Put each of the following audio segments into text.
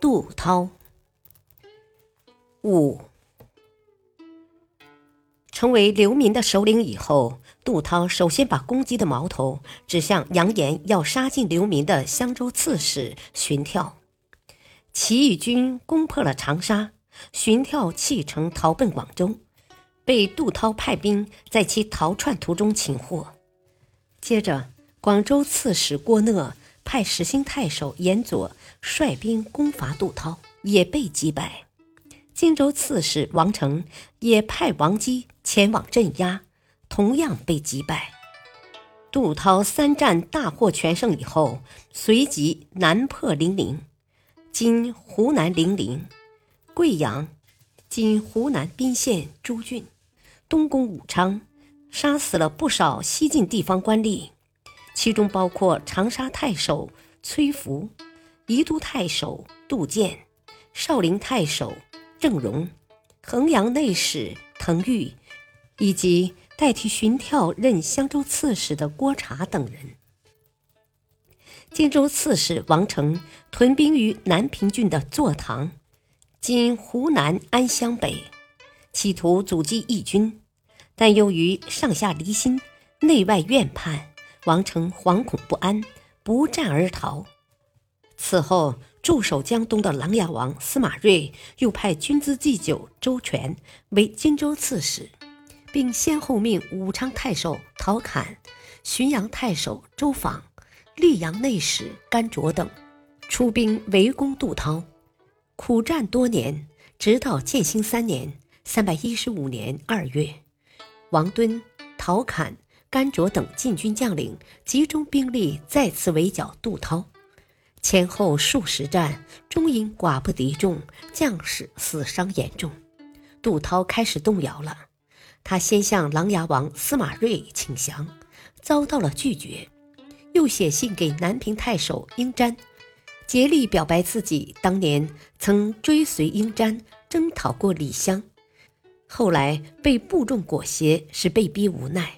杜涛五成为流民的首领以后，杜涛首先把攻击的矛头指向扬言要杀尽流民的襄州刺史荀跳。起义军攻破了长沙，荀跳弃城逃奔广州，被杜涛派兵在其逃窜途中擒获。接着，广州刺史郭讷。派始兴太守严佐率兵攻伐杜涛，也被击败。荆州刺史王成也派王基前往镇压，同样被击败。杜涛三战大获全胜以后，随即南破零陵（今湖南零陵）、贵阳（今湖南彬县诸郡），东攻武昌，杀死了不少西晋地方官吏。其中包括长沙太守崔福、宜都太守杜建、少陵太守郑荣、衡阳内史滕玉，以及代替荀跳任襄州刺史的郭察等人。荆州刺史王成屯兵于南平郡的坐堂（今湖南安乡北），企图阻击义军，但由于上下离心，内外怨叛。王成惶恐不安，不战而逃。此后，驻守江东的琅琊王司马睿又派军资祭酒周全为荆州刺史，并先后命武昌太守陶侃、浔阳太守周访、溧阳内史甘卓等出兵围攻杜涛，苦战多年，直到建兴三年（三百一十五年）二月，王敦、陶侃。甘卓等禁军将领集中兵力再次围剿杜涛，前后数十战，终因寡不敌众，将士死伤严重。杜涛开始动摇了。他先向琅琊王司马睿请降，遭到了拒绝，又写信给南平太守英瞻，竭力表白自己当年曾追随英瞻征讨过李湘，后来被部众裹挟，是被逼无奈。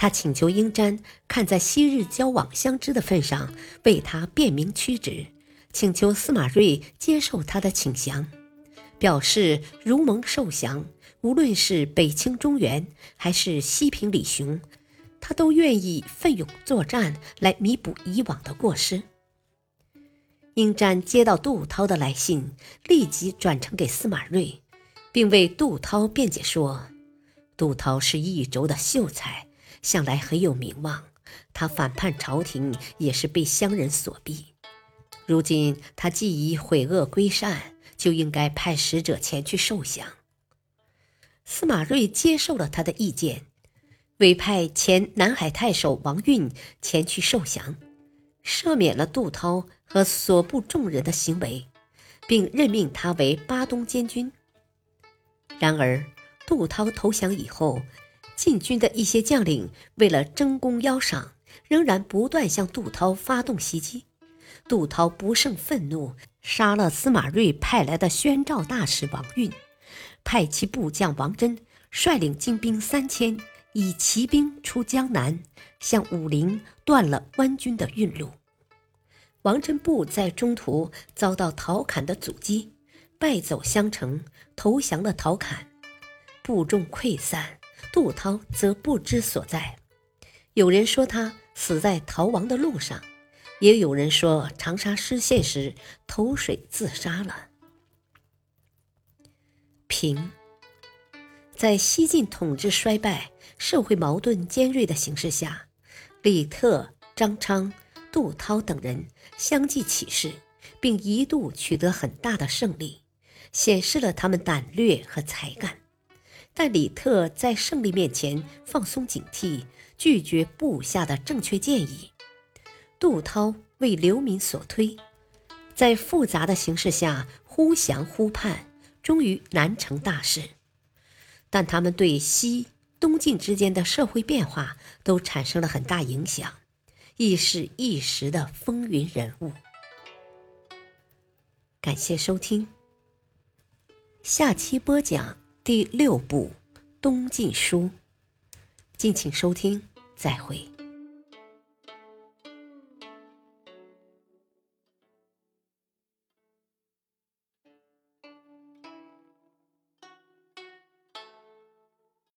他请求英瞻看在昔日交往相知的份上，为他辨明曲直，请求司马睿接受他的请降，表示如蒙受降，无论是北清中原还是西平李雄，他都愿意奋勇作战来弥补以往的过失。英瞻接到杜涛的来信，立即转呈给司马睿，并为杜涛辩解说：“杜涛是益州的秀才。”向来很有名望，他反叛朝廷也是被乡人所逼。如今他既已悔恶归善，就应该派使者前去受降。司马睿接受了他的意见，委派前南海太守王运前去受降，赦免了杜涛和所部众人的行为，并任命他为巴东监军。然而，杜涛投降以后。晋军的一些将领为了争功邀赏，仍然不断向杜涛发动袭击。杜涛不胜愤怒，杀了司马睿派来的宣召大使王运，派其部将王真率领精兵三千，以骑兵出江南，向武陵断了官军的运路。王真部在中途遭到陶侃的阻击，败走襄城，投降了陶侃，部众溃散。杜涛则不知所在，有人说他死在逃亡的路上，也有人说长沙失陷时投水自杀了。平，在西晋统治衰败、社会矛盾尖锐的形势下，李特、张昌、杜涛等人相继起事，并一度取得很大的胜利，显示了他们胆略和才干。但李特在胜利面前放松警惕，拒绝部下的正确建议。杜涛为流民所推，在复杂的形势下忽降忽叛，终于难成大事。但他们对西东晋之间的社会变化都产生了很大影响，亦是一时的风云人物。感谢收听，下期播讲第六部《东晋书》，敬请收听，再会。